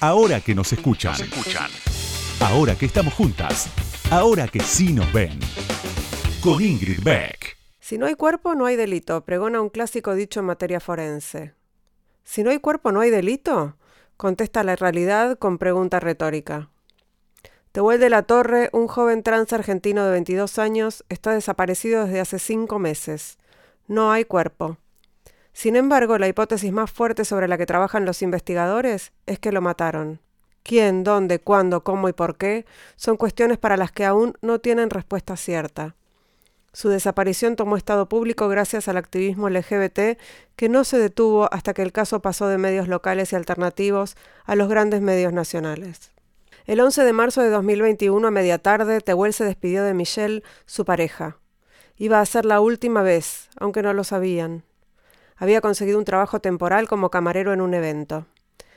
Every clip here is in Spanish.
Ahora que nos escuchan. Ahora que estamos juntas. Ahora que sí nos ven. Con Ingrid Beck. Si no hay cuerpo, no hay delito, pregona un clásico dicho en materia forense. Si no hay cuerpo, no hay delito, contesta la realidad con pregunta retórica. Tehuel de la Torre, un joven trans argentino de 22 años, está desaparecido desde hace cinco meses. No hay cuerpo. Sin embargo, la hipótesis más fuerte sobre la que trabajan los investigadores es que lo mataron. ¿Quién, dónde, cuándo, cómo y por qué? son cuestiones para las que aún no tienen respuesta cierta. Su desaparición tomó estado público gracias al activismo LGBT que no se detuvo hasta que el caso pasó de medios locales y alternativos a los grandes medios nacionales. El 11 de marzo de 2021 a media tarde, Tehuel se despidió de Michelle, su pareja. Iba a ser la última vez, aunque no lo sabían. Había conseguido un trabajo temporal como camarero en un evento.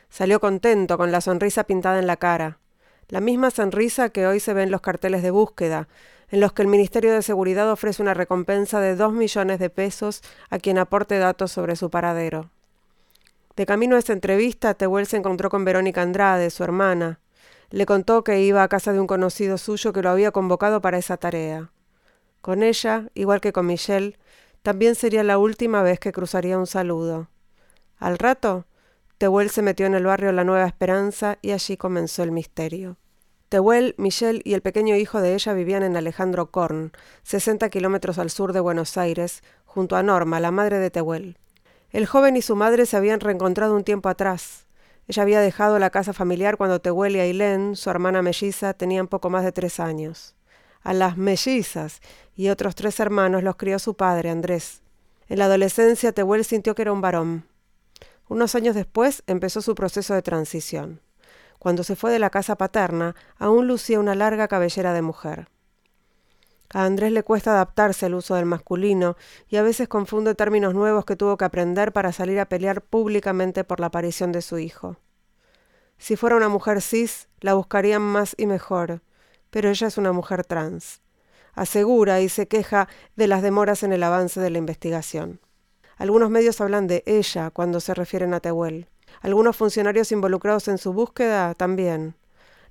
Salió contento, con la sonrisa pintada en la cara. La misma sonrisa que hoy se ve en los carteles de búsqueda, en los que el Ministerio de Seguridad ofrece una recompensa de dos millones de pesos a quien aporte datos sobre su paradero. De camino a esta entrevista, Tehuel se encontró con Verónica Andrade, su hermana. Le contó que iba a casa de un conocido suyo que lo había convocado para esa tarea. Con ella, igual que con Michelle, también sería la última vez que cruzaría un saludo. Al rato, Tehuel se metió en el barrio La Nueva Esperanza y allí comenzó el misterio. Tehuel, Michelle y el pequeño hijo de ella vivían en Alejandro Korn, 60 kilómetros al sur de Buenos Aires, junto a Norma, la madre de Tehuel. El joven y su madre se habían reencontrado un tiempo atrás. Ella había dejado la casa familiar cuando Tehuel y Ailén, su hermana melliza, tenían poco más de tres años. A las mellizas y otros tres hermanos los crió su padre, Andrés. En la adolescencia, Tehuel sintió que era un varón. Unos años después empezó su proceso de transición. Cuando se fue de la casa paterna, aún lucía una larga cabellera de mujer. A Andrés le cuesta adaptarse al uso del masculino y a veces confunde términos nuevos que tuvo que aprender para salir a pelear públicamente por la aparición de su hijo. Si fuera una mujer cis, la buscarían más y mejor, pero ella es una mujer trans asegura y se queja de las demoras en el avance de la investigación. Algunos medios hablan de ella cuando se refieren a Tehuel. Algunos funcionarios involucrados en su búsqueda también.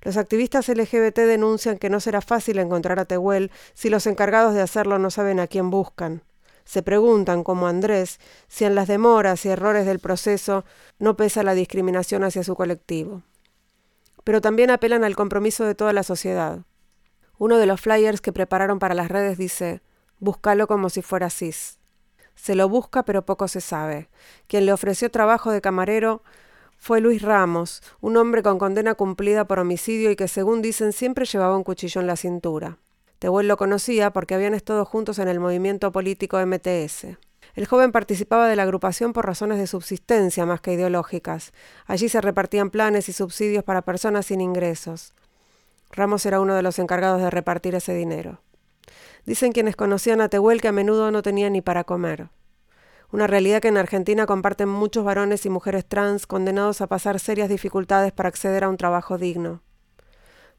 Los activistas LGBT denuncian que no será fácil encontrar a Tehuel si los encargados de hacerlo no saben a quién buscan. Se preguntan, como Andrés, si en las demoras y errores del proceso no pesa la discriminación hacia su colectivo. Pero también apelan al compromiso de toda la sociedad. Uno de los flyers que prepararon para las redes dice, búscalo como si fuera cis. Se lo busca pero poco se sabe. Quien le ofreció trabajo de camarero fue Luis Ramos, un hombre con condena cumplida por homicidio y que según dicen siempre llevaba un cuchillo en la cintura. Tehuel lo conocía porque habían estado juntos en el movimiento político MTS. El joven participaba de la agrupación por razones de subsistencia más que ideológicas. Allí se repartían planes y subsidios para personas sin ingresos. Ramos era uno de los encargados de repartir ese dinero. Dicen quienes conocían a Tehuel que a menudo no tenía ni para comer. Una realidad que en Argentina comparten muchos varones y mujeres trans condenados a pasar serias dificultades para acceder a un trabajo digno.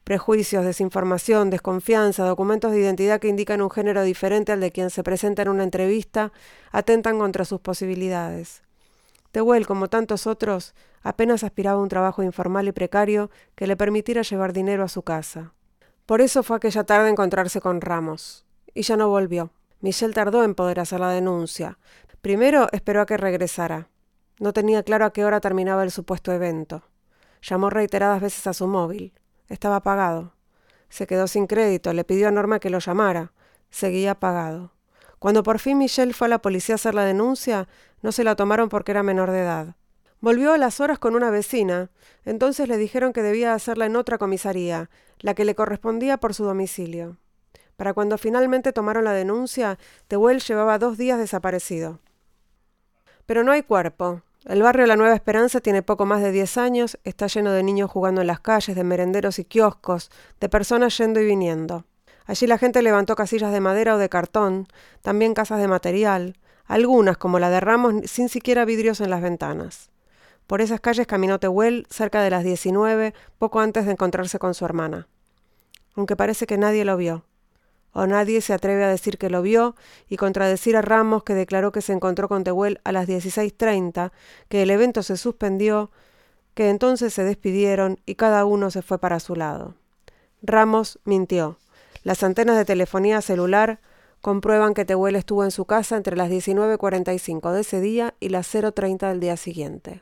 Prejuicios, desinformación, desconfianza, documentos de identidad que indican un género diferente al de quien se presenta en una entrevista, atentan contra sus posibilidades. Tehuel, como tantos otros, apenas aspiraba a un trabajo informal y precario que le permitiera llevar dinero a su casa. Por eso fue aquella tarde a encontrarse con Ramos. Y ya no volvió. Michelle tardó en poder hacer la denuncia. Primero esperó a que regresara. No tenía claro a qué hora terminaba el supuesto evento. Llamó reiteradas veces a su móvil. Estaba apagado. Se quedó sin crédito, le pidió a Norma que lo llamara. Seguía apagado. Cuando por fin Michelle fue a la policía a hacer la denuncia, no se la tomaron porque era menor de edad. Volvió a las horas con una vecina. Entonces le dijeron que debía hacerla en otra comisaría, la que le correspondía por su domicilio. Para cuando finalmente tomaron la denuncia, Tehuel llevaba dos días desaparecido. Pero no hay cuerpo. El barrio La Nueva Esperanza tiene poco más de diez años, está lleno de niños jugando en las calles, de merenderos y kioscos, de personas yendo y viniendo. Allí la gente levantó casillas de madera o de cartón, también casas de material, algunas, como la de Ramos, sin siquiera vidrios en las ventanas. Por esas calles caminó Tehuel cerca de las 19, poco antes de encontrarse con su hermana. Aunque parece que nadie lo vio. O nadie se atreve a decir que lo vio y contradecir a Ramos que declaró que se encontró con Tehuel a las 16.30, que el evento se suspendió, que entonces se despidieron y cada uno se fue para su lado. Ramos mintió. Las antenas de telefonía celular comprueban que Tehuel estuvo en su casa entre las 19.45 de ese día y las 0.30 del día siguiente.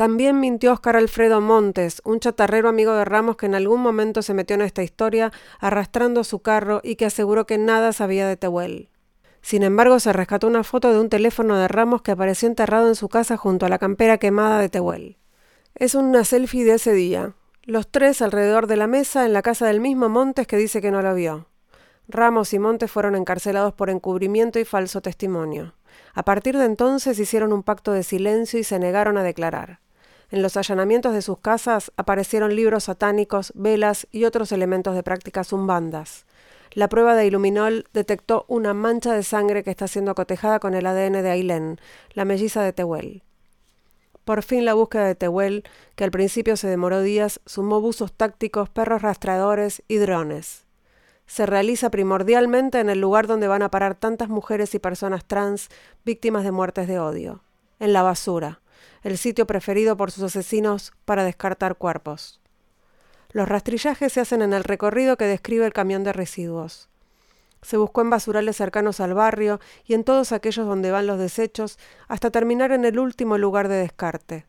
También mintió Oscar Alfredo Montes, un chatarrero amigo de Ramos que en algún momento se metió en esta historia arrastrando su carro y que aseguró que nada sabía de Tehuel. Sin embargo, se rescató una foto de un teléfono de Ramos que apareció enterrado en su casa junto a la campera quemada de Tehuel. Es una selfie de ese día. Los tres alrededor de la mesa en la casa del mismo Montes que dice que no lo vio. Ramos y Montes fueron encarcelados por encubrimiento y falso testimonio. A partir de entonces hicieron un pacto de silencio y se negaron a declarar. En los allanamientos de sus casas aparecieron libros satánicos, velas y otros elementos de prácticas umbandas. La prueba de iluminol detectó una mancha de sangre que está siendo cotejada con el ADN de Ailén, la melliza de Tehuel. Por fin la búsqueda de Tehuel, que al principio se demoró días, sumó buzos tácticos, perros rastreadores y drones. Se realiza primordialmente en el lugar donde van a parar tantas mujeres y personas trans víctimas de muertes de odio, en la basura, el sitio preferido por sus asesinos para descartar cuerpos. Los rastrillajes se hacen en el recorrido que describe el camión de residuos. Se buscó en basurales cercanos al barrio y en todos aquellos donde van los desechos, hasta terminar en el último lugar de descarte.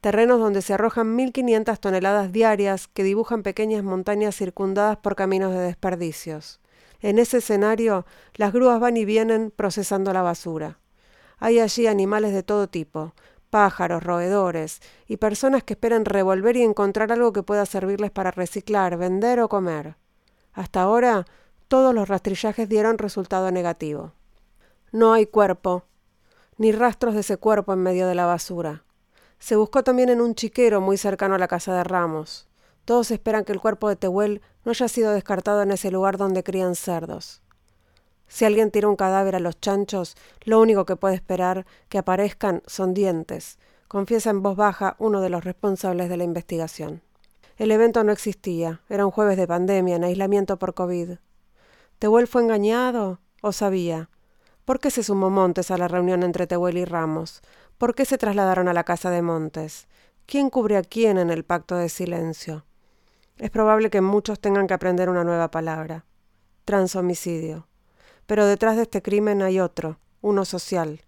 Terrenos donde se arrojan 1.500 toneladas diarias que dibujan pequeñas montañas circundadas por caminos de desperdicios. En ese escenario, las grúas van y vienen procesando la basura. Hay allí animales de todo tipo, pájaros, roedores y personas que esperan revolver y encontrar algo que pueda servirles para reciclar, vender o comer. Hasta ahora, todos los rastrillajes dieron resultado negativo. No hay cuerpo, ni rastros de ese cuerpo en medio de la basura. Se buscó también en un chiquero muy cercano a la casa de Ramos. Todos esperan que el cuerpo de Tehuel no haya sido descartado en ese lugar donde crían cerdos. Si alguien tira un cadáver a los chanchos, lo único que puede esperar que aparezcan son dientes, confiesa en voz baja uno de los responsables de la investigación. El evento no existía, era un jueves de pandemia, en aislamiento por COVID. ¿Tehuel fue engañado o sabía? ¿Por qué se sumó Montes a la reunión entre Tehuel y Ramos? ¿Por qué se trasladaron a la casa de Montes? ¿Quién cubre a quién en el pacto de silencio? Es probable que muchos tengan que aprender una nueva palabra. Transhomicidio. Pero detrás de este crimen hay otro, uno social,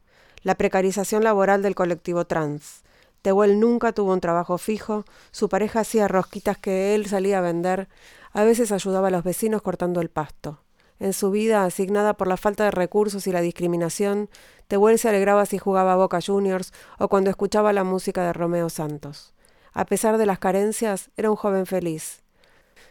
la precarización laboral del colectivo trans. Tehuel nunca tuvo un trabajo fijo, su pareja hacía rosquitas que él salía a vender, a veces ayudaba a los vecinos cortando el pasto. En su vida, asignada por la falta de recursos y la discriminación, Tehuel se alegraba si jugaba a Boca Juniors o cuando escuchaba la música de Romeo Santos. A pesar de las carencias, era un joven feliz.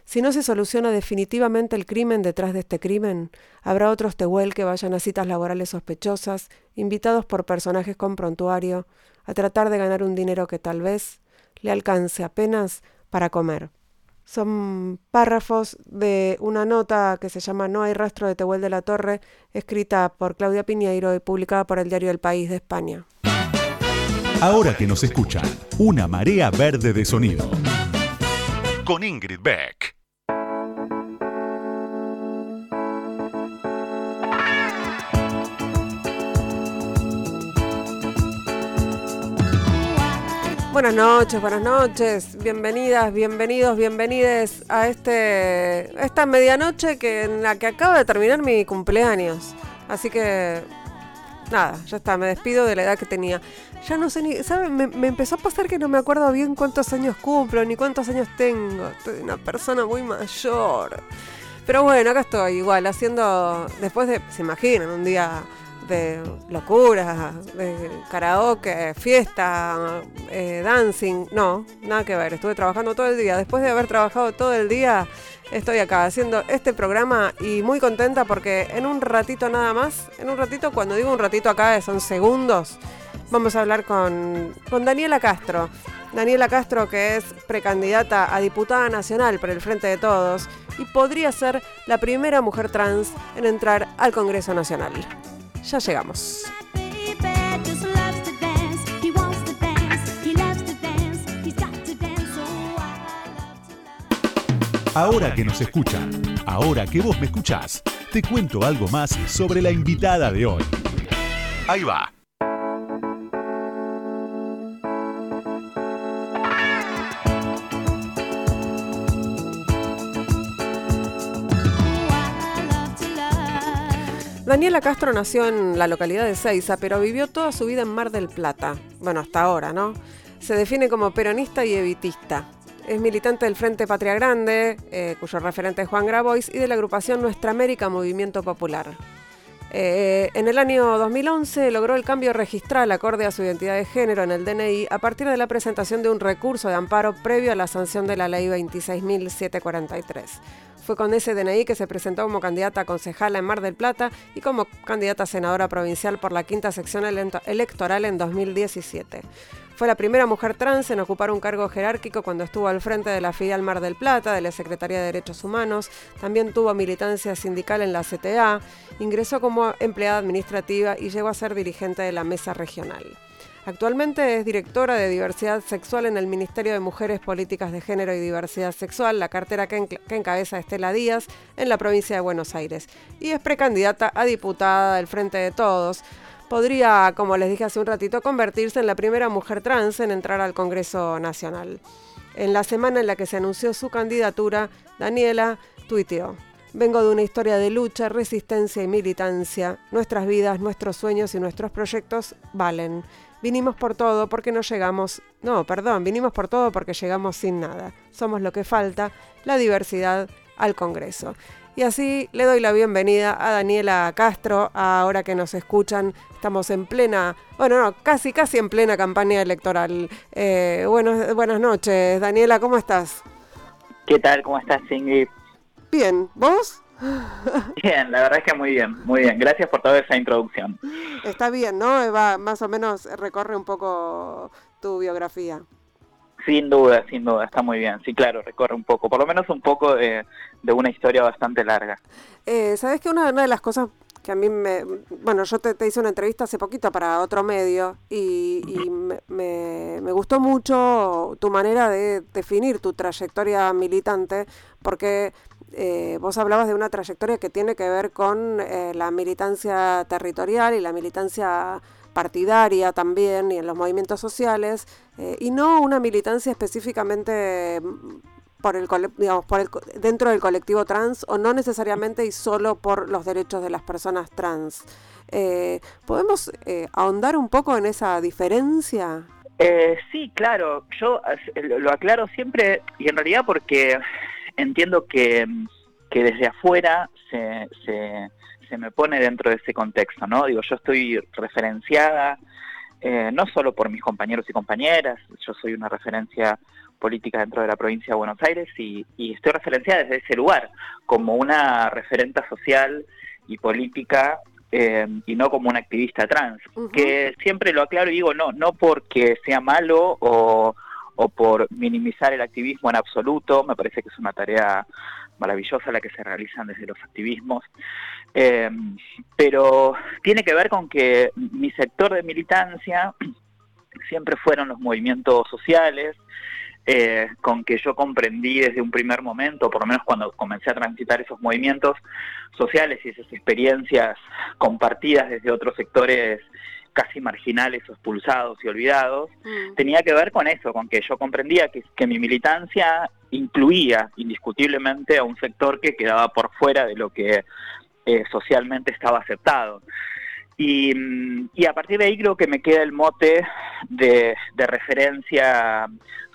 Si no se soluciona definitivamente el crimen detrás de este crimen, habrá otros Tehuel que vayan a citas laborales sospechosas, invitados por personajes con prontuario, a tratar de ganar un dinero que tal vez le alcance apenas para comer. Son párrafos de una nota que se llama No hay rastro de Tehuel de la Torre, escrita por Claudia Piñeiro y publicada por el diario El País de España. Ahora que nos escuchan, una marea verde de sonido. Con Ingrid Beck. Buenas noches, buenas noches, bienvenidas, bienvenidos, bienvenides a este esta medianoche que en la que acaba de terminar mi cumpleaños. Así que nada, ya está, me despido de la edad que tenía. Ya no sé ni, ¿sabes? Me, me, empezó a pasar que no me acuerdo bien cuántos años cumplo ni cuántos años tengo. Estoy una persona muy mayor. Pero bueno, acá estoy igual haciendo después de, se imaginan, un día de locura, de karaoke, fiesta, eh, dancing. No, nada que ver. Estuve trabajando todo el día. Después de haber trabajado todo el día, estoy acá haciendo este programa y muy contenta porque en un ratito nada más, en un ratito, cuando digo un ratito acá son segundos, vamos a hablar con, con Daniela Castro. Daniela Castro, que es precandidata a diputada nacional por el Frente de Todos y podría ser la primera mujer trans en entrar al Congreso Nacional. Ya llegamos. Ahora que nos escuchan, ahora que vos me escuchás, te cuento algo más sobre la invitada de hoy. Ahí va. Daniela Castro nació en la localidad de Ceiza, pero vivió toda su vida en Mar del Plata. Bueno, hasta ahora, ¿no? Se define como peronista y evitista. Es militante del Frente Patria Grande, eh, cuyo referente es Juan Grabois, y de la agrupación Nuestra América Movimiento Popular. Eh, en el año 2011 logró el cambio registral acorde a su identidad de género en el DNI a partir de la presentación de un recurso de amparo previo a la sanción de la ley 26.743. Fue con ese DNI que se presentó como candidata a concejala en Mar del Plata y como candidata a senadora provincial por la quinta sección electoral en 2017. Fue la primera mujer trans en ocupar un cargo jerárquico cuando estuvo al frente de la filial Mar del Plata, de la Secretaría de Derechos Humanos. También tuvo militancia sindical en la CTA. Ingresó como empleada administrativa y llegó a ser dirigente de la mesa regional. Actualmente es directora de diversidad sexual en el Ministerio de Mujeres, Políticas de Género y Diversidad Sexual, la cartera que, encabeza Estela Díaz en la provincia de Buenos Aires. Y es precandidata a diputada del Frente de Todos podría, como les dije hace un ratito, convertirse en la primera mujer trans en entrar al Congreso Nacional. En la semana en la que se anunció su candidatura, Daniela tuiteó. Vengo de una historia de lucha, resistencia y militancia. Nuestras vidas, nuestros sueños y nuestros proyectos valen. Vinimos por todo porque no llegamos, no, perdón, vinimos por todo porque llegamos sin nada. Somos lo que falta, la diversidad al Congreso. Y así le doy la bienvenida a Daniela Castro, ahora que nos escuchan, estamos en plena, bueno, no, casi, casi en plena campaña electoral. Eh, buenas noches, Daniela, ¿cómo estás? ¿Qué tal? ¿Cómo estás, Ingrid? Bien, ¿vos? Bien, la verdad es que muy bien, muy bien. Gracias por toda esa introducción. Está bien, ¿no? Va, más o menos recorre un poco tu biografía. Sin duda, sin duda, está muy bien. Sí, claro, recorre un poco, por lo menos un poco de, una historia bastante larga. Eh, Sabes que una, de las cosas que a mí me... Bueno, yo te, hice una entrevista hace poquito para otro medio y, me, me, gustó mucho tu manera de definir tu trayectoria militante porque eh, vos hablabas de una trayectoria que tiene que ver con eh, la militancia territorial y la militancia partidaria también y en los movimientos sociales, eh, y no una militancia específicamente mm, por el, digamos, por el, dentro del colectivo trans o no necesariamente y solo por los derechos de las personas trans. Eh, ¿Podemos eh, ahondar un poco en esa diferencia? sí, claro, yo lo aclaro siempre y en realidad porque entiendo que, que desde afuera se, se se me pone dentro de ese contexto, ¿no? Digo, yo estoy referenciada eh, no solo por mis compañeros y compañeras, yo soy una referencia política dentro de la provincia de Buenos Aires y, estoy referenciada desde ese lugar como una referenta social y política eh, y no como una activista trans, que siempre lo aclaro y digo, no, no porque sea malo o, o por minimizar el activismo en absoluto, me parece que es una tarea maravillosa la que se realizan desde los activismos, eh, pero tiene que ver con que mi sector de militancia siempre fueron los movimientos sociales, eh, con que yo comprendí desde un primer momento, por lo menos cuando comencé a transitar esos movimientos sociales y esas experiencias compartidas desde otros sectores casi marginales o expulsados y olvidados, mm. tenía que ver con eso, con que yo comprendía que, que mi militancia incluía indiscutiblemente a un sector que quedaba por fuera de lo que eh, socialmente estaba aceptado. Y, mm, y, a partir de ahí creo que me queda el mote de, de referencia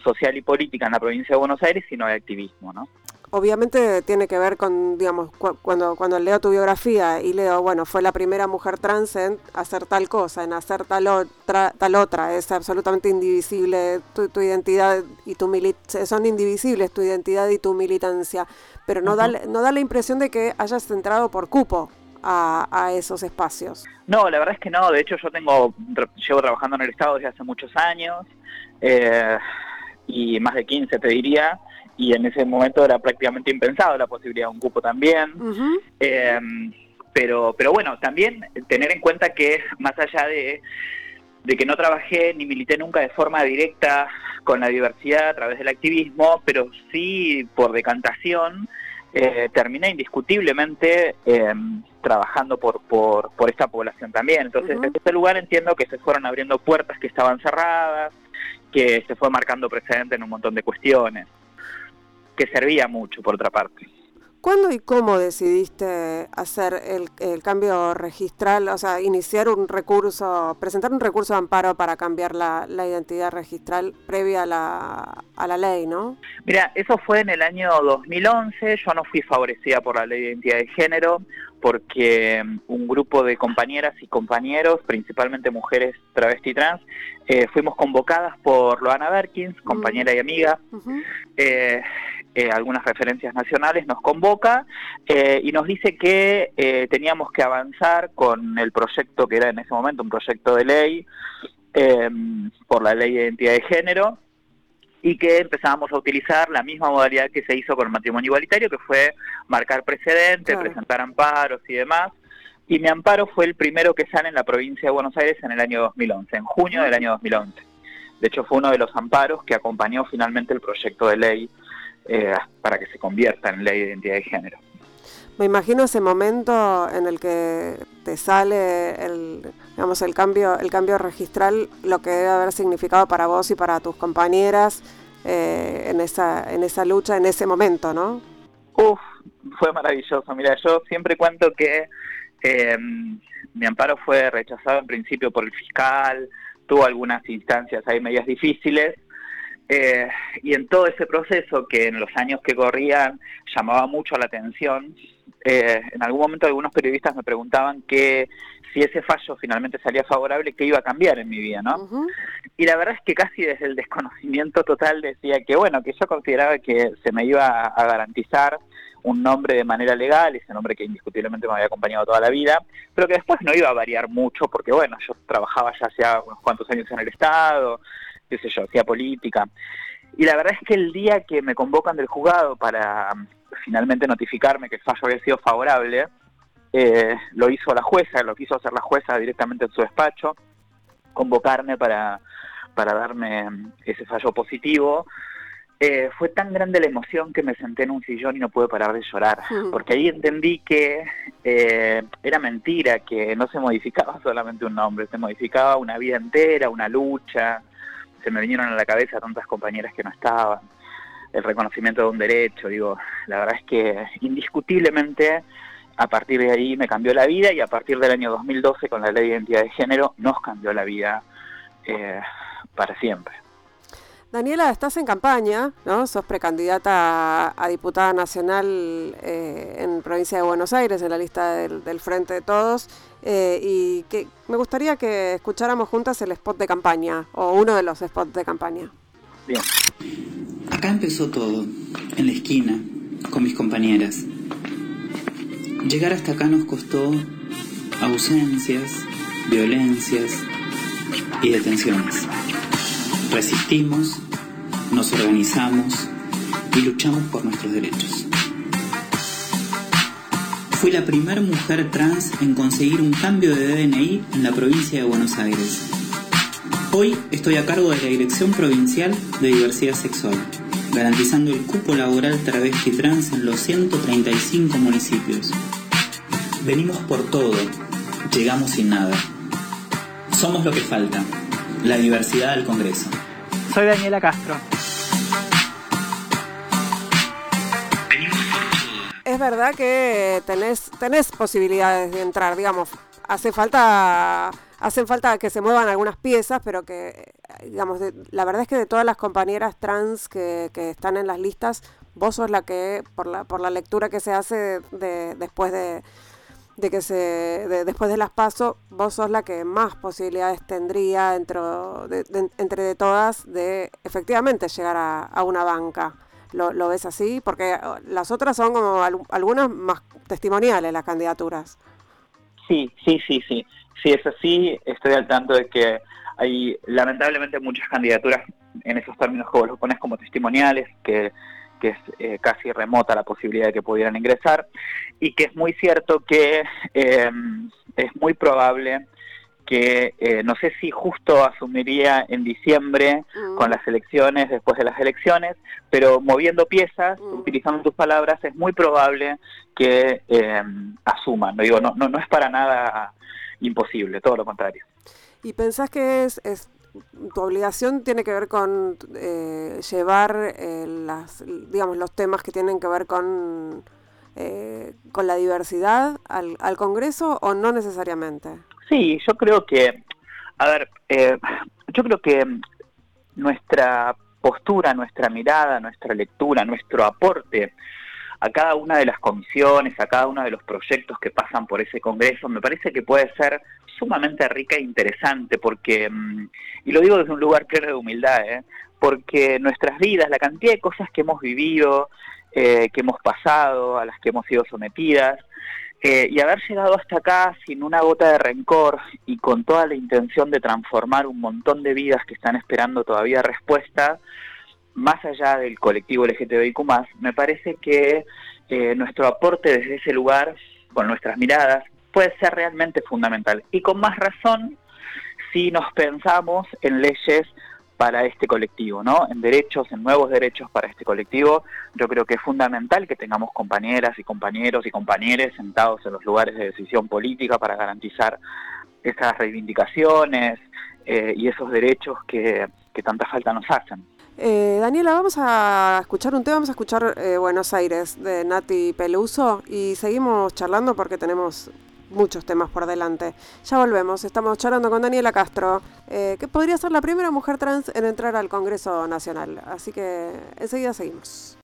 social y política en la provincia de Buenos Aires y no de activismo, ¿no? Obviamente tiene que ver con, digamos, cuando, cuando leo tu biografía y leo, bueno, fue la primera mujer trans en hacer tal cosa, en hacer tal otra, tal otra, es absolutamente indivisible tu, identidad y tu militancia, son indivisibles tu identidad y tu militancia, pero no, da, no da la impresión de que hayas entrado por cupo. A, esos espacios. No, la verdad es que no. De hecho, yo tengo llevo trabajando en el Estado desde hace muchos años eh, y más de 15 te diría y en ese momento era prácticamente impensado la posibilidad de un cupo también. Em, pero, pero bueno, también tener en cuenta que más allá de, de que no trabajé ni milité nunca de forma directa con la diversidad a través del activismo, pero sí por decantación, eh, terminé indiscutiblemente em, trabajando por, por, por, esta población también. Entonces, desde este lugar entiendo que se fueron abriendo puertas que estaban cerradas, que se fue marcando precedente en un montón de cuestiones que servía mucho, por otra parte. ¿Cuándo y cómo decidiste hacer el, cambio registral, o sea, iniciar un recurso, presentar un recurso de amparo para cambiar la, identidad registral previa a la, a la ley, no? Mira, eso fue en el año 2011, yo no fui favorecida por la ley de identidad de género porque mm, un grupo de compañeras y compañeros, principalmente mujeres travesti trans, eh, fuimos convocadas por Loana Berkins, compañera y amiga, eh, algunas referencias nacionales, nos convoca eh, y nos dice que eh, teníamos que avanzar con el proyecto que era en ese momento un proyecto de ley por la ley de identidad de género y que empezábamos a utilizar la misma modalidad que se hizo con el matrimonio igualitario, que fue marcar precedentes, presentar amparos y demás. Y mi amparo fue el primero que sale en la provincia de Buenos Aires en el año 2011, en junio del año 2011. De hecho, fue uno de los amparos que acompañó finalmente el proyecto de ley eh, para que se convierta en ley de identidad de género. Me imagino ese momento en el que te sale el, digamos, el cambio, el cambio registral, lo que debe haber significado para vos y para tus compañeras eh, en esa, en esa lucha, en ese momento, ¿no? Uf, fue maravilloso. Mira, yo siempre cuento que em, mi amparo fue rechazado en principio por el fiscal, tuvo algunas instancias ahí medias difíciles, eh, y en todo ese proceso que en los años que corrían llamaba mucho la atención, eh, en algún momento algunos periodistas me preguntaban que si ese fallo finalmente salía favorable, qué iba a cambiar en mi vida, ¿no? Y la verdad es que casi desde el desconocimiento total decía que, bueno, que yo consideraba que se me iba a garantizar un nombre de manera legal, ese nombre que indiscutiblemente me había acompañado toda la vida, pero que después no iba a variar mucho porque, bueno, yo trabajaba ya hacía unos cuantos años en el Estado, qué sé yo, hacía política. Y la verdad es que el día que me convocan del juzgado para mm, finalmente notificarme que el fallo había sido favorable, eh, lo hizo la jueza, lo quiso hacer la jueza directamente en su despacho, convocarme para, para darme mm, ese fallo positivo. Eh, fue tan grande la emoción que me senté en un sillón y no pude parar de llorar, porque ahí entendí que eh, era mentira, que no se modificaba solamente un nombre, se modificaba una vida entera, una lucha, se me vinieron a la cabeza tantas compañeras que no estaban, el reconocimiento de un derecho, digo, la verdad es que indiscutiblemente a partir de ahí me cambió la vida y a partir del año 2012 con la ley de identidad de género nos cambió la vida eh, para siempre. Daniela, estás en campaña, ¿no? Sos precandidata a, diputada nacional eh, en provincia de Buenos Aires, en la lista del, Frente de Todos, eh, y que me gustaría que escucháramos juntas el spot de campaña, o uno de los spots de campaña. Bien. Acá empezó todo, en la esquina, con mis compañeras. Llegar hasta acá nos costó ausencias, violencias y detenciones. Resistimos, nos organizamos y luchamos por nuestros derechos. Fui la primera mujer trans en conseguir un cambio de DNI en la provincia de Buenos Aires. Hoy estoy a cargo de la Dirección Provincial de Diversidad Sexual, garantizando el cupo laboral travesti trans en los 135 municipios. Venimos por todo, llegamos sin nada. Somos lo que falta la diversidad del Congreso. Soy Daniela Castro. Es verdad que tenés, tenés posibilidades de entrar, digamos, hace falta hacen falta que se muevan algunas piezas, pero que, digamos, la verdad es que de todas las compañeras trans que, que, están en las listas, vos sos la que, por la, por la lectura que se hace de, después de, de que se después de las pasos vos sos la que más posibilidades tendría dentro de, entre de todas de efectivamente llegar a, una banca. ¿Lo, ves así? Porque oh, las otras son como algunas más testimoniales las candidaturas. Sí, sí, sí, sí. Sí, es así. Estoy al tanto de que hay lamentablemente muchas candidaturas en esos términos que vos lo pones como testimoniales, que que es eh, casi remota la posibilidad de que pudieran ingresar, y que es muy cierto que eh, es muy probable que eh, no sé si justo asumiría en diciembre mm. con las elecciones, después de las elecciones, pero moviendo piezas, mm. utilizando tus palabras, es muy probable que asuman. No, digo, no, no, no es para nada imposible, todo lo contrario. ¿Y pensás que es, es tu obligación tiene que ver con eh, llevar eh, las, digamos, los temas que tienen que ver con eh, con la diversidad al, al, Congreso o no necesariamente? Sí, yo creo que, a ver, eh, yo creo que nuestra postura, nuestra mirada, nuestra lectura, nuestro aporte a cada una de las comisiones, a cada uno de los proyectos que pasan por ese Congreso, me parece que puede ser sumamente rica e interesante, porque, mm, y lo digo desde un lugar pleno de humildad, ¿eh? porque nuestras vidas, la cantidad de cosas que hemos vivido, eh, que hemos pasado, a las que hemos sido sometidas, eh, y haber llegado hasta acá sin una gota de rencor y con toda la intención de transformar un montón de vidas que están esperando todavía respuesta, más allá del colectivo LGTBIQ, me parece que eh, nuestro aporte desde ese lugar, con nuestras miradas, puede ser realmente fundamental. Y con más razón si nos pensamos en leyes para este colectivo, ¿no? En derechos, en nuevos derechos para este colectivo. Yo creo que es fundamental que tengamos compañeras y compañeros y compañeros sentados en los lugares de decisión política para garantizar esas reivindicaciones eh, y esos derechos que, tanta falta nos hacen. Eh, Daniela, vamos a escuchar un tema, vamos a escuchar eh, Buenos Aires de Nati Peluso y seguimos charlando porque tenemos muchos temas por delante. Ya volvemos, estamos charlando con Daniela Castro, eh, que podría ser la primera mujer trans en entrar al Congreso Nacional. Así que enseguida seguimos.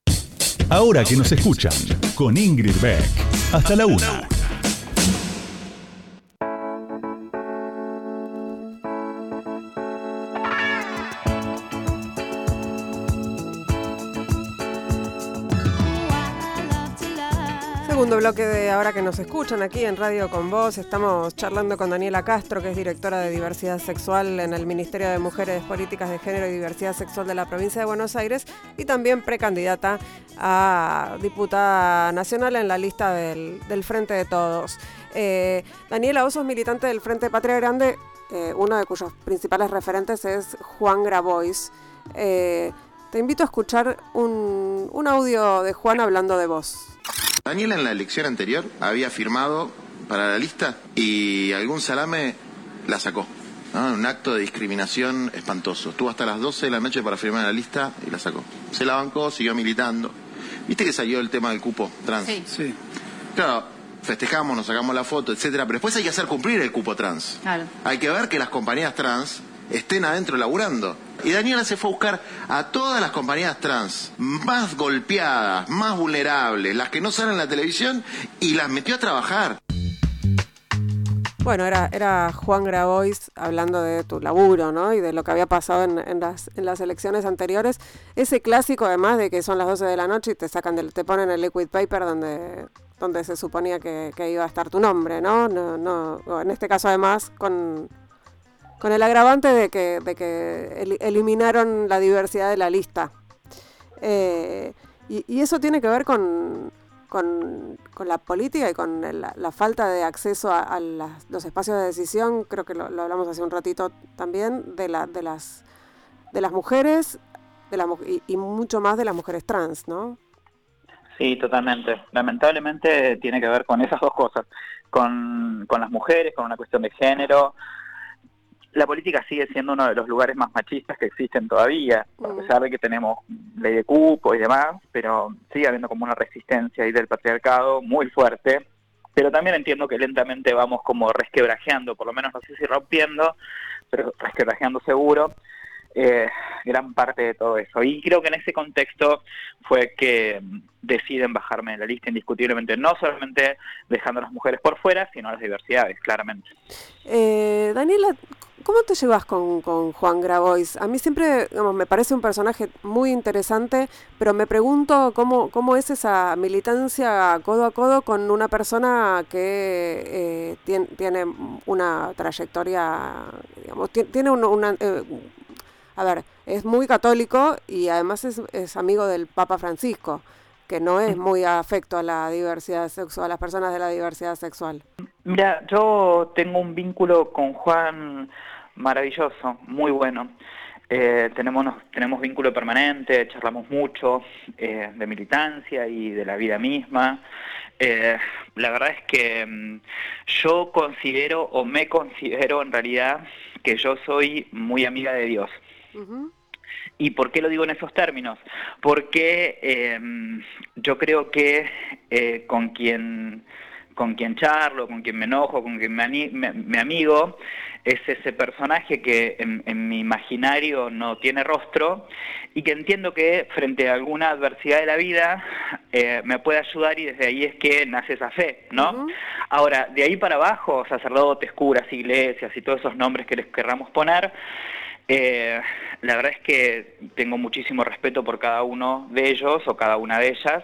Ahora que nos escuchan, con Ingrid Beck. Hasta la una. Segundo bloque de ahora que nos escuchan aquí en Radio con Voz. Estamos charlando con Daniela Castro, que es directora de diversidad sexual en el Ministerio de Mujeres, Políticas de Género y Diversidad Sexual de la provincia de Buenos Aires y también precandidata a diputada nacional en la lista del, Frente de Todos. Eh, Daniela, vos sos militante del Frente Patria Grande, eh, uno de cuyos principales referentes es Juan Grabois. Eh, te invito a escuchar un audio de Juan hablando de vos. Daniela en la elección anterior había firmado para la lista y algún salame la sacó. Un acto de discriminación espantoso. Estuvo hasta las 12 de la noche para firmar la lista y la sacó. Se la bancó, siguió militando. ¿Viste que salió el tema del cupo trans? Sí. sí. Claro, festejamos, nos sacamos la foto, etcétera, pero después hay que hacer cumplir el cupo trans. Claro. Hay que ver que las compañías trans estén adentro laburando. Y Daniela se fue a buscar a todas las compañías trans más golpeadas, más vulnerables, las que no salen en la televisión, y las metió a trabajar. Bueno, era, era Juan Grabois hablando de tu laburo, ¿no? Y de lo que había pasado en, las, en las elecciones anteriores. Ese clásico, además, de que son las 12 de la noche y te sacan del, te ponen el liquid paper donde, donde se suponía que, que iba a estar tu nombre, ¿no? No, no En este caso, además, con con el agravante de que, de que eliminaron la diversidad de la lista. Eh, y, eso tiene que ver con, con, la política y con la, falta de acceso a, los espacios de decisión, creo que lo, hablamos hace un ratito también, de, la, de, las, de las mujeres de la, y, y mucho más de las mujeres trans, ¿no? Sí, totalmente. Lamentablemente tiene que ver con esas dos cosas, con, con las mujeres, con una cuestión de género, la política sigue siendo uno de los lugares más machistas que existen todavía, a pesar de que tenemos ley de cupo y demás, pero sigue habiendo como una resistencia ahí del patriarcado muy fuerte, pero también entiendo que lentamente vamos como resquebrajeando, por lo menos no sé si rompiendo, pero resquebrajeando seguro, eh, gran parte de todo eso. Y creo que en ese contexto fue que deciden bajarme de la lista indiscutiblemente, no solamente dejando a las mujeres por fuera, sino a las diversidades, claramente. Eh, Daniela, ¿cómo te llevas con, Juan Grabois? A mí siempre me parece un personaje muy interesante, pero me pregunto cómo, cómo es esa militancia codo a codo con una persona que eh, tiene, una trayectoria, digamos, tiene una a ver, es muy católico y además es, amigo del Papa Francisco, que no es muy afecto a la diversidad sexual, a las personas de la diversidad sexual. Mira, yo tengo un vínculo con Juan maravilloso, muy bueno. Eh, tenemos, tenemos vínculo permanente, charlamos mucho eh, de militancia y de la vida misma. Eh, la verdad es que mm, yo considero o me considero en realidad que yo soy muy amiga de Dios. ¿Y por qué lo digo en esos términos? Porque em, yo creo que eh, con quien con quien charlo, con quien me enojo, con quien me, amigo, es ese personaje que en, mi imaginario no tiene rostro y que entiendo que frente a alguna adversidad de la vida eh, me puede ayudar y desde ahí es que nace esa fe, ¿no? Ahora, de ahí para abajo, sacerdotes, curas, iglesias y todos esos nombres que les querramos poner, eh, la verdad es que tengo muchísimo respeto por cada uno de ellos o cada una de ellas,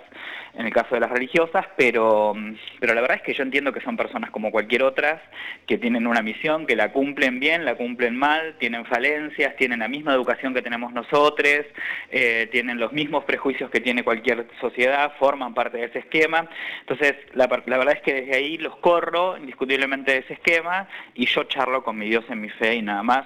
en el caso de las religiosas, pero, pero la verdad es que yo entiendo que son personas como cualquier otra, que tienen una misión, que la cumplen bien, la cumplen mal, tienen falencias, tienen la misma educación que tenemos nosotros, eh, tienen los mismos prejuicios que tiene cualquier sociedad, forman parte de ese esquema. Entonces, la, la verdad es que desde ahí los corro indiscutiblemente de ese esquema y yo charlo con mi Dios en mi fe y nada más.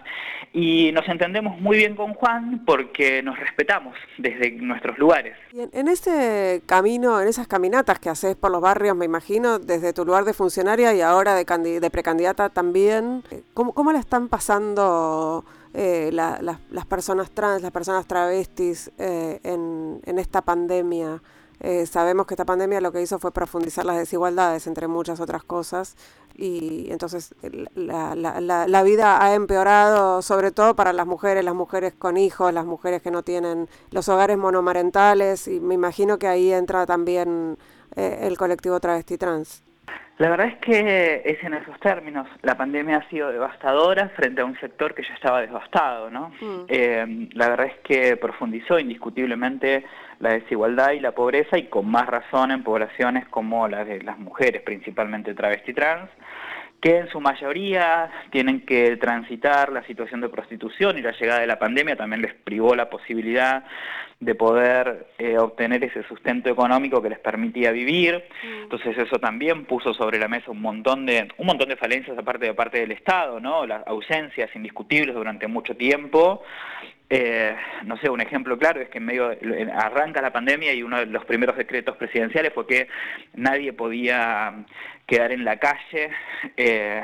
Y nos entendemos muy bien con Juan porque nos respetamos desde nuestros lugares. en ese camino en esas caminatas que haces por los barrios, me imagino, desde tu lugar de funcionaria y ahora de, precandidata también, eh, ¿cómo, cómo la están pasando eh, las personas trans, las personas travestis eh, en esta pandemia? Eh, sabemos que esta pandemia lo que hizo fue profundizar las desigualdades, entre muchas otras cosas, y entonces la, la, la, vida ha empeorado, sobre todo para las mujeres, las mujeres con hijos, las mujeres que no tienen los hogares monomarentales, y me imagino que ahí entra también eh, el colectivo travesti trans. La verdad es que es en esos términos. La pandemia ha sido devastadora frente a un sector que ya estaba devastado, ¿no? Mm. Eh, la verdad es que profundizó indiscutiblemente la desigualdad y la pobreza y con más razón en poblaciones como la de las mujeres, principalmente travesti trans, que en su mayoría tienen que transitar la situación de prostitución y la llegada de la pandemia también les privó la posibilidad de poder eh, obtener ese sustento económico que les permitía vivir. Entonces eso también puso sobre la mesa un montón de un montón de falencias aparte de parte del Estado, ¿no? Las ausencias indiscutibles durante mucho tiempo eh, no sé, un ejemplo claro es que en medio arranca la pandemia y uno de los primeros decretos presidenciales fue que nadie podía quedar en la calle eh,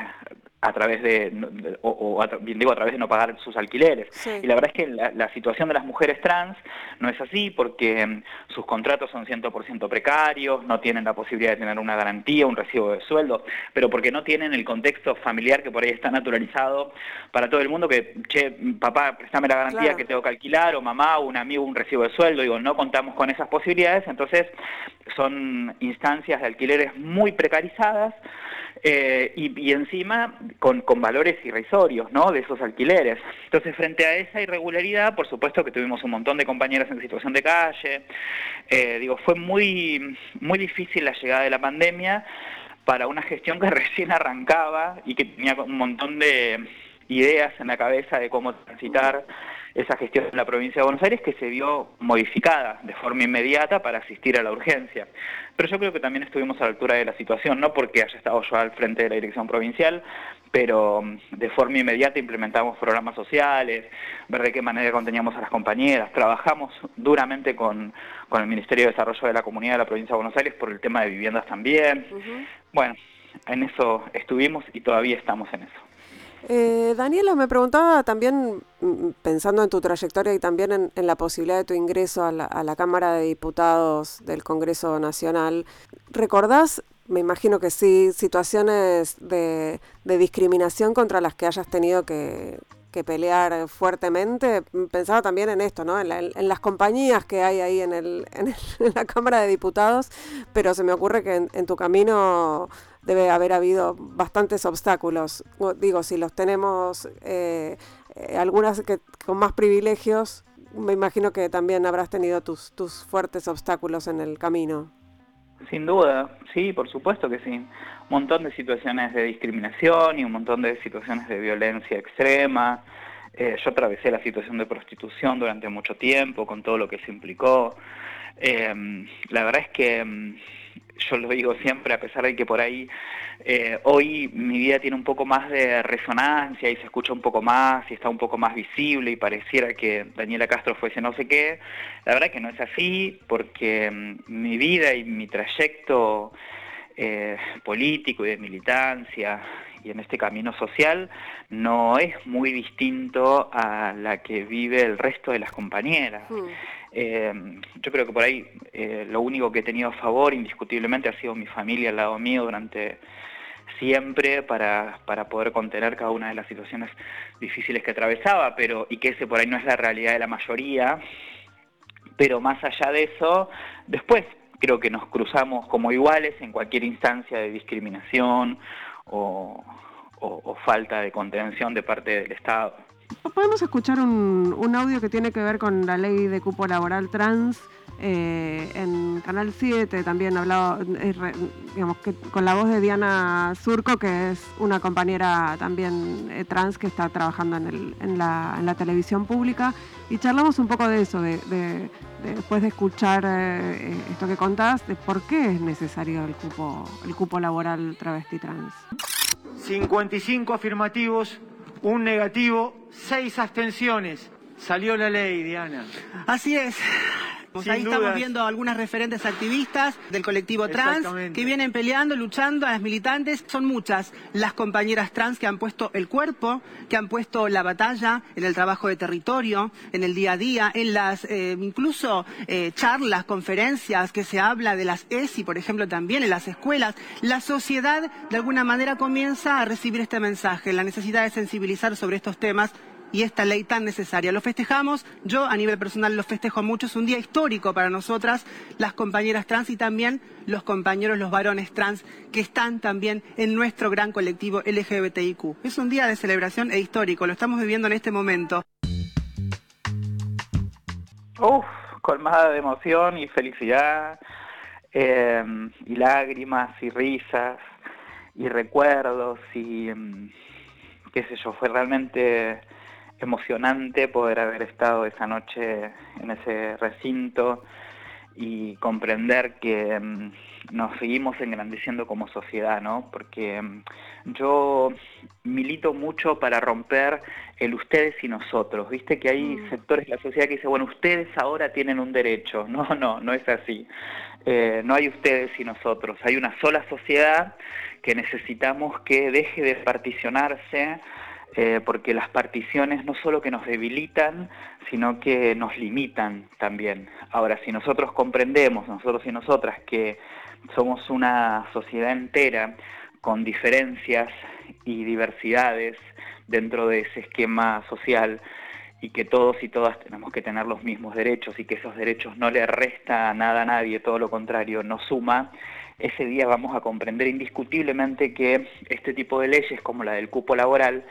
a través de, o, bien digo, a través de no pagar sus alquileres. Y la verdad es que la, situación de las mujeres trans no es así porque mm, sus contratos son 100% precarios, no tienen la posibilidad de tener una garantía, un recibo de sueldo, pero porque no tienen el contexto familiar que por ahí está naturalizado para todo el mundo, que, che, papá, préstame la garantía que tengo que alquilar, o mamá, o un amigo, un recibo de sueldo, digo, no contamos con esas posibilidades, entonces son instancias de alquileres muy precarizadas, eh, y, encima con, valores irrisorios ¿no? de esos alquileres. Entonces, frente a esa irregularidad, por supuesto que tuvimos un montón de compañeras en situación de calle. Eh, digo, fue muy, muy difícil la llegada de la pandemia para una gestión que recién arrancaba y que tenía un montón de ideas en la cabeza de cómo transitar esa gestión en la provincia de Buenos Aires que se vio modificada de forma inmediata para asistir a la urgencia. Pero yo creo que también estuvimos a la altura de la situación, no porque haya estado yo al frente de la dirección provincial, pero mm, de forma inmediata implementamos programas sociales, ver de qué manera conteníamos a las compañeras, trabajamos duramente con, el Ministerio de Desarrollo de la Comunidad de la provincia de Buenos Aires por el tema de viviendas también. Bueno, en eso estuvimos y todavía estamos en eso. Eh, Daniela, me preguntaba también, mm, pensando en tu trayectoria y también en, la posibilidad de tu ingreso a la, Cámara de Diputados del Congreso Nacional, ¿recordás, me imagino que sí, situaciones de, discriminación contra las que hayas tenido que, pelear fuertemente? Pensaba también en esto, ¿no? En, las compañías que hay ahí en, el, en, la Cámara de Diputados, pero se me ocurre que en tu camino debe haber habido bastantes obstáculos. Digo, si los tenemos eh, eh, algunas que con más privilegios, me imagino que también habrás tenido tus, tus fuertes obstáculos en el camino. Sin duda, sí, por supuesto que sí. Un montón de situaciones de discriminación y un montón de situaciones de violencia extrema. Eh, yo atravesé la situación de prostitución durante mucho tiempo, con todo lo que se implicó. la verdad es que mm, yo lo digo siempre, a pesar de que por ahí eh, hoy mi vida tiene un poco más de resonancia y se escucha un poco más y está un poco más visible y pareciera que Daniela Castro fuese no sé qué, la verdad que no es así porque mm, mi vida y mi trayecto eh, político y de militancia en este camino social no es muy distinto a la que vive el resto de las compañeras. Hmm. Eh, yo creo que por ahí eh, lo único que he tenido a favor indiscutiblemente ha sido mi familia al lado mío durante siempre para, para poder contener cada una de las situaciones difíciles que atravesaba, pero y que ese por ahí no es la realidad de la mayoría, pero más allá de eso, después creo que nos cruzamos como iguales en cualquier instancia de discriminación o, falta de contención de parte del Estado. Podemos escuchar un, audio que tiene que ver con la ley de cupo laboral trans eh, en Canal 7 también hablaba, digamos, que con la voz de Diana Surco, que es una compañera también eh, trans que está trabajando en, la, televisión pública, y charlamos un poco de eso, de, después de escuchar eh, esto que contás, de por qué es necesario el cupo, el cupo laboral travesti trans. 55 afirmativos, un negativo, 6 abstenciones. Salió la ley, Diana. Así es. Ahí estamos viendo algunas referentes activistas del colectivo trans que vienen peleando, luchando a las militantes. Son muchas las compañeras trans que han puesto el cuerpo, que han puesto la batalla en el trabajo de territorio, en el día a día, en las eh, incluso eh, charlas, conferencias que se habla de las ESI, por ejemplo, también en las escuelas. La sociedad de alguna manera comienza a recibir este mensaje, la necesidad de sensibilizar sobre estos temas y esta ley tan necesaria. Lo festejamos, yo a nivel personal lo festejo mucho, es un día histórico para nosotras, las compañeras trans y también los compañeros, los varones trans que están también en nuestro gran colectivo LGBTIQ. Es un día de celebración e histórico, lo estamos viviendo en este momento. Uf, colmada de emoción y felicidad, eh, y lágrimas y risas y recuerdos y mm, qué sé yo, fue realmente emocionante poder haber estado esa noche en ese recinto y comprender que mm, nos seguimos engrandeciendo como sociedad, ¿no? Porque mm, yo milito mucho para romper el ustedes y nosotros. Viste que hay mm. sectores de la sociedad que dicen, bueno, ustedes ahora tienen un derecho. No, no, no es así. Eh, no hay ustedes y nosotros. Hay una sola sociedad que necesitamos que deje de particionarse eh, porque las particiones no solo que nos debilitan, sino que nos limitan también. Ahora, si nosotros comprendemos, nosotros y nosotras, que somos una sociedad entera con diferencias y diversidades dentro de ese esquema social, y que todos y todas tenemos que tener los mismos derechos y que esos derechos no le resta nada a nadie, todo lo contrario, nos suma, ese día vamos a comprender indiscutiblemente que este tipo de leyes como la del cupo laboral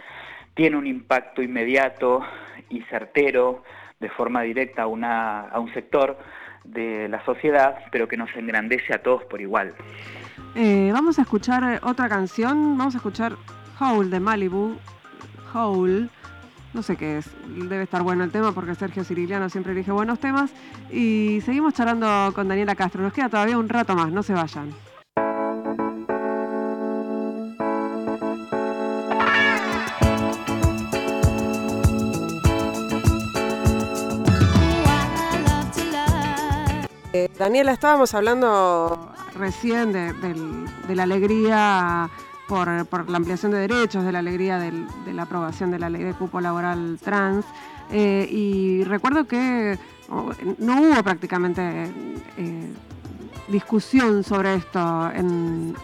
tiene un impacto inmediato y certero de forma directa a, una, a un sector de la sociedad, pero que nos engrandece a todos por igual. Eh, vamos a escuchar otra canción, vamos a escuchar Howl de Malibu, Howl, no sé qué es, debe estar bueno el tema porque Sergio Ciriliano siempre elige buenos temas. Y seguimos charlando con Daniela Castro, nos queda todavía un rato más, no se vayan. Daniela, estábamos hablando recién de, la alegría por, la ampliación de derechos, de la alegría de la aprobación de la ley de cupo laboral trans. Eh, y recuerdo que no hubo prácticamente eh, discusión sobre esto en,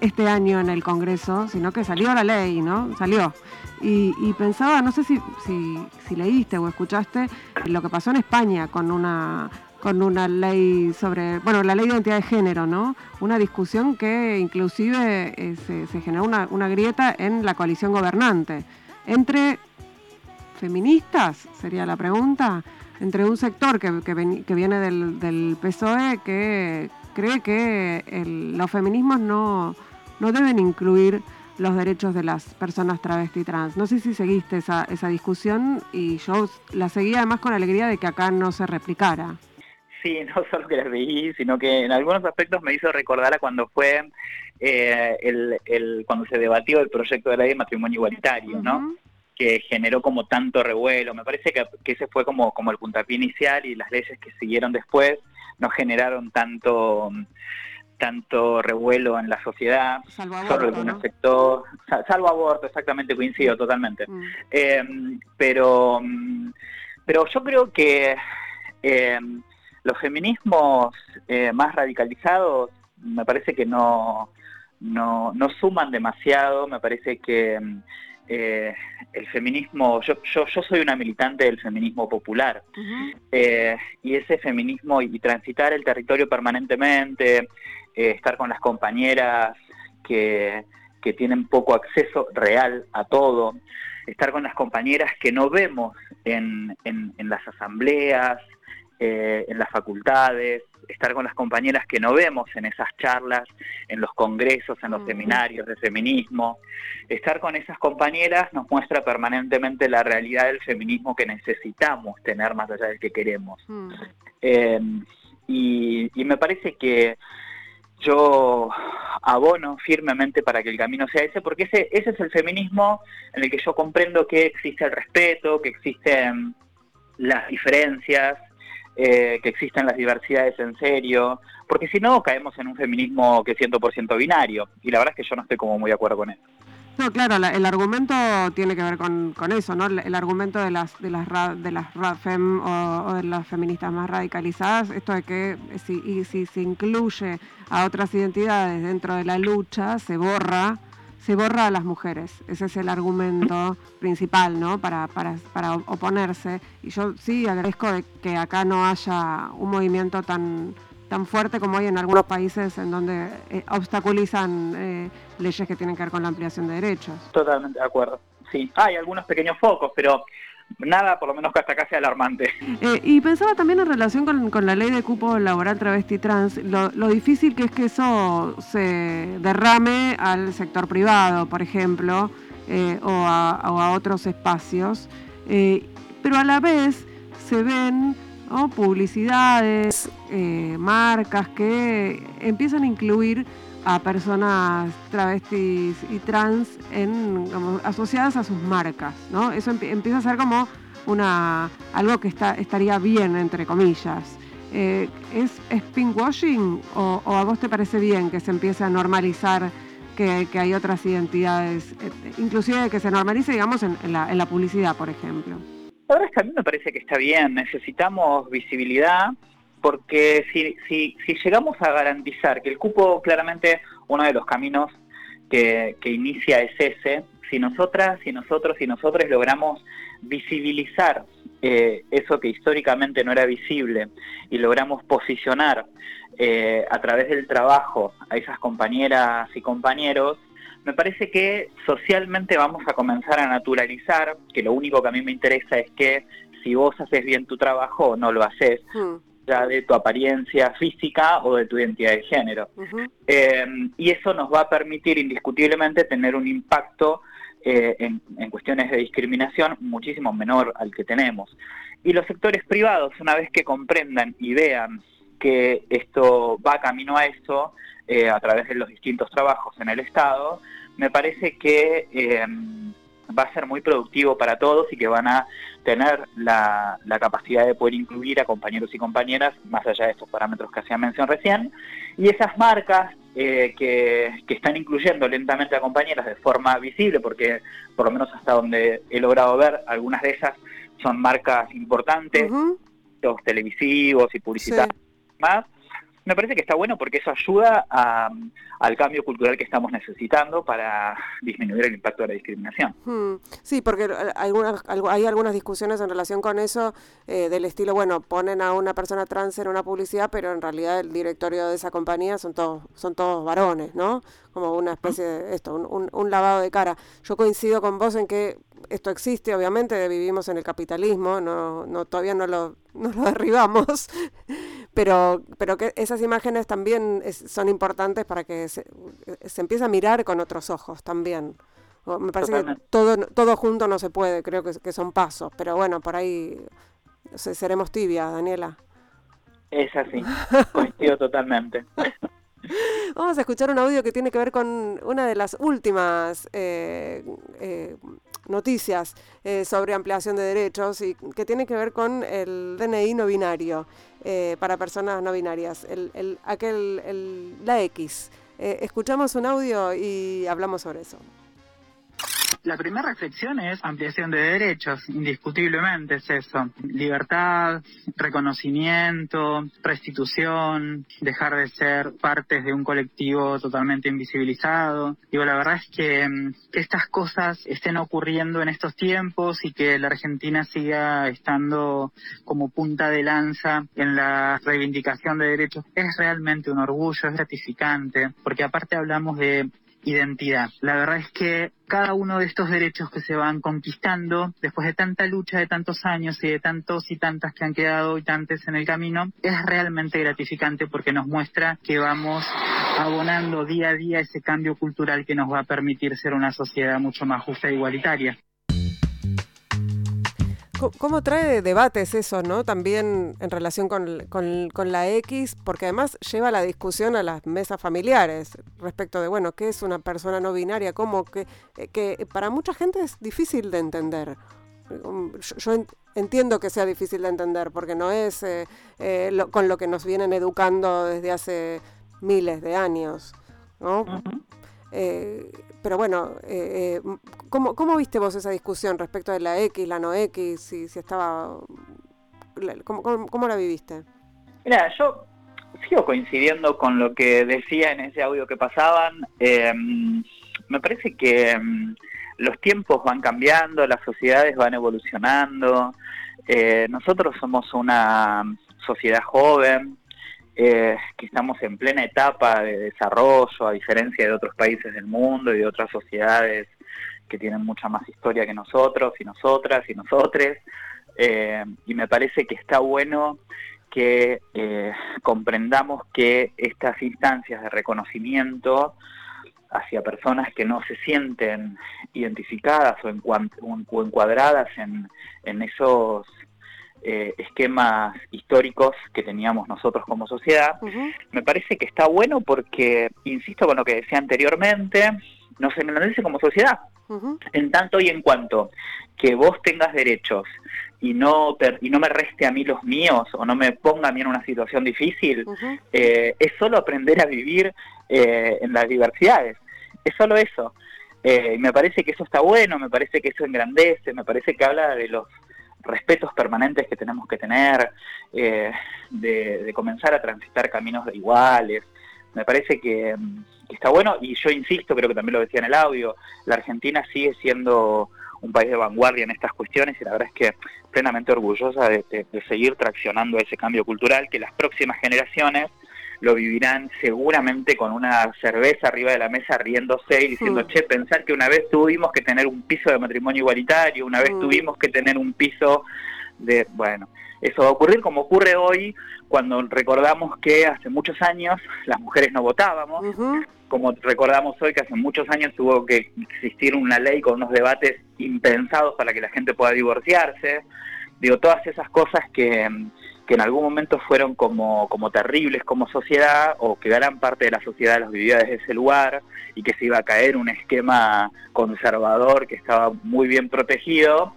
este año en el Congreso, sino que salió la ley, ¿no? Salió. Y, pensaba, no sé si, si leíste o escuchaste lo que pasó en España con una con una ley sobre, bueno, la ley de identidad de género, ¿no? Una discusión que inclusive eh, se, generó una, grieta en la coalición gobernante entre feministas, sería la pregunta, entre un sector que, que, viene del, PSOE que cree que los feminismos no, no deben incluir los derechos de las personas travesti trans. No sé si seguiste esa, esa discusión y yo la seguí además con alegría de que acá no se replicara. Sí, no solo que las veí, sino que en algunos aspectos me hizo recordar a cuando fue eh, el, cuando se debatió el proyecto de ley de matrimonio igualitario, ¿no? Que generó como tanto revuelo. Me parece que, ese fue como, como el puntapié inicial y las leyes que siguieron después no generaron tanto tanto revuelo en la sociedad, salvo aborto, ¿no? afectó, salvo aborto, exactamente, coincido totalmente. Em, pero, pero yo creo que em, los feminismos eh, más radicalizados me parece que no, no, no suman demasiado, me parece que em, eh, el feminismo, yo, yo, yo, soy una militante del feminismo popular, eh, y ese feminismo y, transitar el territorio permanentemente, eh, estar con las compañeras que, que tienen poco acceso real a todo, estar con las compañeras que no vemos en, en, en las asambleas, en las facultades, estar con las compañeras que no vemos en esas charlas, en los congresos, en los seminarios de feminismo. Estar con esas compañeras nos muestra permanentemente la realidad del feminismo que necesitamos tener más allá del que queremos. Eh, y, me parece que yo abono firmemente para que el camino sea ese, porque ese, ese es el feminismo en el que yo comprendo que existe el respeto, que existen las diferencias, eh, que existen las diversidades en serio, porque si no caemos en un feminismo que es 100% binario, y la verdad es que yo no estoy como muy de acuerdo con eso. No, claro, el argumento tiene que ver con, eso, ¿no? El, argumento de las de las de las radfem o, de las feministas más radicalizadas, esto de que si, y si se incluye a otras identidades dentro de la lucha, se borra se borra a las mujeres. Ese es el argumento principal, ¿no? Para, para, para oponerse. Y yo sí agradezco de que acá no haya un movimiento tan tan fuerte como hay en algunos países en donde eh, obstaculizan eh, leyes que tienen que ver con la ampliación de derechos. Totalmente de acuerdo. Sí, hay algunos pequeños focos, pero nada, por lo menos que hasta sea alarmante. Eh, y pensaba también en relación con, la ley de cupo laboral travesti trans, lo, difícil que es que eso se derrame al sector privado, por ejemplo, eh, o, a, otros espacios, eh, pero a la vez se ven publicidades, marcas que empiezan a incluir a personas travestis y trans en, asociadas a sus marcas, ¿no? Eso empieza a ser como una algo que está, estaría bien, entre comillas. Eh, ¿es, ¿Es pinkwashing o, o, a vos te parece bien que se empiece a normalizar que, hay otras identidades, eh, inclusive que se normalice, digamos, en, la, en la publicidad, por ejemplo? La verdad es que a mí me parece que está bien, necesitamos visibilidad, porque si, si, si llegamos a garantizar que el cupo, claramente uno de los caminos que, inicia es ese, si nosotras, si nosotros, si nosotros logramos visibilizar eh, eso que históricamente no era visible y logramos posicionar eh, a través del trabajo a esas compañeras y compañeros, me parece que socialmente vamos a comenzar a naturalizar, que lo único que a mí me interesa es que si vos haces bien tu trabajo, no lo haces, hmm de tu apariencia física o de tu identidad de género. Em, y eso nos va a permitir indiscutiblemente tener un impacto eh, en, cuestiones de discriminación muchísimo menor al que tenemos. Y los sectores privados, una vez que comprendan y vean que esto va camino a eso, eh, a través de los distintos trabajos en el Estado, me parece que em, va a ser muy productivo para todos y que van a tener la, capacidad de poder incluir a compañeros y compañeras más allá de estos parámetros que hacía mención recién. Y esas marcas eh, que, están incluyendo lentamente a compañeras de forma visible, porque por lo menos hasta donde he logrado ver, algunas de esas son marcas importantes, los televisivos y publicitarios más, me parece que está bueno porque eso ayuda al cambio cultural que estamos necesitando para disminuir el impacto de la discriminación. Hmm. Sí, porque hay hay algunas discusiones en relación con eso eh, del estilo, bueno, ponen a una persona trans en una publicidad, pero en realidad el directorio de esa compañía son todos, son todos varones, ¿no? Como una especie de esto, un, un lavado de cara. Yo coincido con vos en que esto existe, obviamente, vivimos en el capitalismo, no, no todavía no lo, no lo derribamos, pero, pero que esas imágenes también son importantes para que se, se, empiece a mirar con otros ojos también. Me parece que todo, todo junto no se puede, creo que, que son pasos, pero bueno, por ahí seremos tibias, Daniela. Es así, coincido totalmente. Vamos a escuchar un audio que tiene que ver con una de las últimas eh, eh, noticias eh, sobre ampliación de derechos y que tiene que ver con el DNI no binario. eh, para personas no binarias, el, aquel, la X. Eh, escuchamos un audio y hablamos sobre eso. La primera reflexión es ampliación de derechos, indiscutiblemente es eso. Libertad, reconocimiento, restitución, dejar de ser partes de un colectivo totalmente invisibilizado. Digo, la verdad es que, mm, que estas cosas estén ocurriendo en estos tiempos y que la Argentina siga estando como punta de lanza en la reivindicación de derechos es realmente un orgullo, es gratificante, porque aparte hablamos de identidad. La verdad es que cada uno de estos derechos que se van conquistando después de tanta lucha de tantos años y de tantos y tantas que han quedado habitantes en el camino es realmente gratificante porque nos muestra que vamos abonando día a día ese cambio cultural que nos va a permitir ser una sociedad mucho más justa e igualitaria. ¿Cómo trae debates eso, no? También en relación con, la X, porque además lleva la discusión a las mesas familiares respecto de, bueno, ¿qué es una persona no binaria? ¿Cómo? Que, eh, que para mucha gente es difícil de entender. Um, yo, entiendo que sea difícil de entender, porque no es eh, eh, con lo que nos vienen educando desde hace miles de años, ¿no? Eh, pero bueno, eh, eh ¿cómo, ¿cómo, viste vos esa discusión respecto de la X, la no X, si, si estaba... ¿cómo, cómo, la viviste? Mira, yo sigo coincidiendo con lo que decía en ese audio que pasaban. Em, me parece que em, los tiempos van cambiando, las sociedades van evolucionando. Eh, nosotros somos una sociedad joven, eh, que estamos en plena etapa de desarrollo, a diferencia de otros países del mundo y de otras sociedades que tienen mucha más historia que nosotros y nosotras y nosotres. Eh, y me parece que está bueno que eh, comprendamos que estas instancias de reconocimiento hacia personas que no se sienten identificadas o, encuadradas en, en esos eh, esquemas históricos que teníamos nosotros como sociedad, me parece que está bueno porque, insisto con lo que decía anteriormente, nos engrandece como sociedad. En tanto y en cuanto que vos tengas derechos y no, y no me reste a mí los míos o no me ponga a mí en una situación difícil, eh, es solo aprender a vivir eh, en las diversidades. Es solo eso. y me parece que eso está bueno, me parece que eso engrandece, me parece que habla de los respetos permanentes que tenemos que tener, eh, de, comenzar a transitar caminos iguales. Me parece que, está bueno y yo insisto, creo que también lo decía en el audio, la Argentina sigue siendo un país de vanguardia en estas cuestiones y la verdad es que plenamente orgullosa de seguir traccionando ese cambio cultural que las próximas generaciones lo vivirán seguramente con una cerveza arriba de la mesa riéndose y diciendo, che, pensar que una vez tuvimos que tener un piso de matrimonio igualitario, una vez tuvimos que tener un piso de, bueno, eso va a ocurrir como ocurre hoy cuando recordamos que hace muchos años las mujeres no votábamos, como recordamos hoy que hace muchos años tuvo que existir una ley con unos debates impensados para que la gente pueda divorciarse, digo, todas esas cosas que que en algún momento fueron como, como terribles como sociedad o que gran parte de la sociedad los vivía desde ese lugar y que se iba a caer un esquema conservador que estaba muy bien protegido,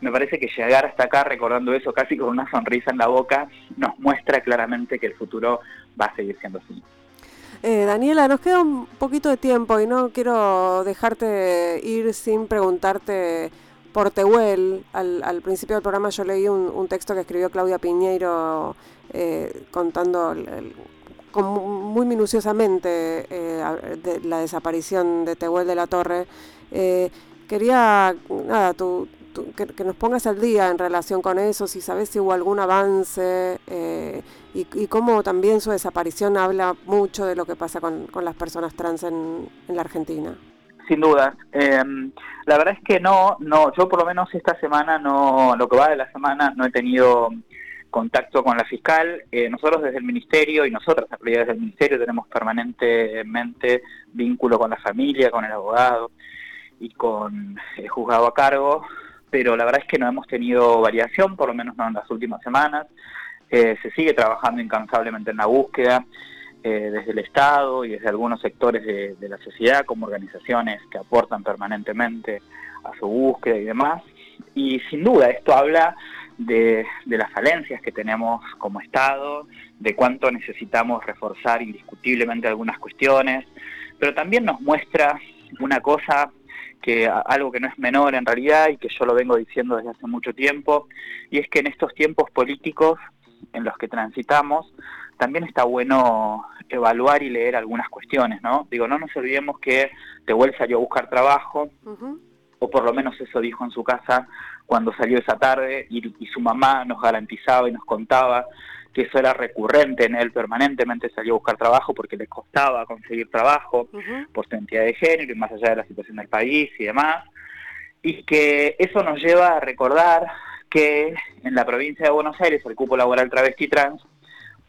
me parece que llegar hasta acá recordando eso casi con una sonrisa en la boca nos muestra claramente que el futuro va a seguir siendo así. Eh, Daniela, nos queda un poquito de tiempo y no quiero dejarte ir sin preguntarte por Tehuel, al, principio del programa yo leí un, texto que escribió Claudia Piñeiro eh, contando muy minuciosamente eh, de la desaparición de Tehuel de la Torre. Eh, quería nada, que, nos pongas al día en relación con eso, si sabes si hubo algún avance y, cómo también su desaparición habla mucho de lo que pasa con, las personas trans en la Argentina sin duda. Em, la verdad es que no, no, yo por lo menos esta semana no, lo que va de la semana no he tenido contacto con la fiscal. Eh, nosotros desde el ministerio y nosotras en realidad desde el ministerio tenemos permanentemente vínculo con la familia, con el abogado y con el juzgado a cargo, pero la verdad es que no hemos tenido variación, por lo menos no en las últimas semanas. Eh, se sigue trabajando incansablemente en la búsqueda. Eh, desde el Estado y desde algunos sectores de, la sociedad, como organizaciones que aportan permanentemente a su búsqueda y demás. Y sin duda esto habla de, las falencias que tenemos como Estado, de cuánto necesitamos reforzar indiscutiblemente algunas cuestiones, pero también nos muestra una cosa que algo que no es menor en realidad y que yo lo vengo diciendo desde hace mucho tiempo, y es que en estos tiempos políticos en los que transitamos, también está bueno evaluar y leer algunas cuestiones, ¿no? Digo, no nos olvidemos que Tehuel salió a buscar trabajo, o por lo menos eso dijo en su casa cuando salió esa tarde, y, su mamá nos garantizaba y nos contaba que eso era recurrente en él, permanentemente salió a buscar trabajo porque le costaba conseguir trabajo por su identidad de género y más allá de la situación del país y demás, y que eso nos lleva a recordar que en la provincia de Buenos Aires el cupo laboral travesti trans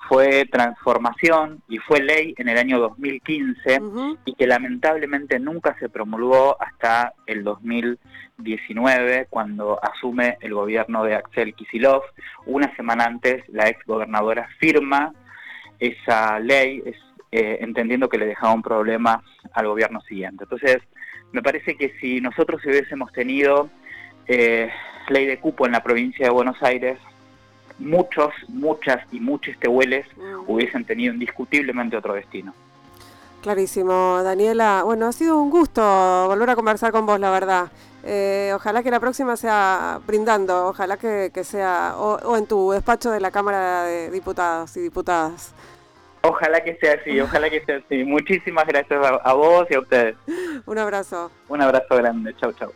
fue transformación y fue ley en el año 2015 y que lamentablemente nunca se promulgó hasta el 2019 cuando asume el gobierno de Axel Kisilov. Una semana antes la ex gobernadora firma esa ley eh, entendiendo que le dejaba un problema al gobierno siguiente. Entonces, me parece que si nosotros hubiésemos tenido eh, ley de cupo en la provincia de Buenos Aires, muchos, muchas y muchos tehueles mm. hubiesen tenido indiscutiblemente otro destino. Clarísimo, Daniela. Bueno, ha sido un gusto volver a conversar con vos, la verdad. Eh, ojalá que la próxima sea brindando, ojalá que, sea, o, en tu despacho de la Cámara de Diputados y Diputadas. Ojalá que sea así, ojalá que sea así. Muchísimas gracias a, vos y a ustedes. Un abrazo. Un abrazo grande. Chau, chau.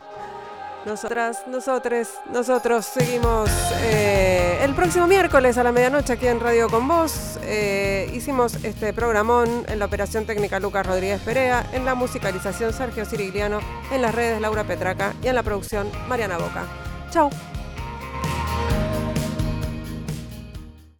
Nosotras, nosotros, nosotros seguimos eh, el próximo miércoles a la medianoche aquí en Radio con Vos. Eh, hicimos este programón en la operación técnica Lucas Rodríguez Perea, en la musicalización Sergio Sirigliano, en las redes Laura Petraca y en la producción Mariana Boca. Chau.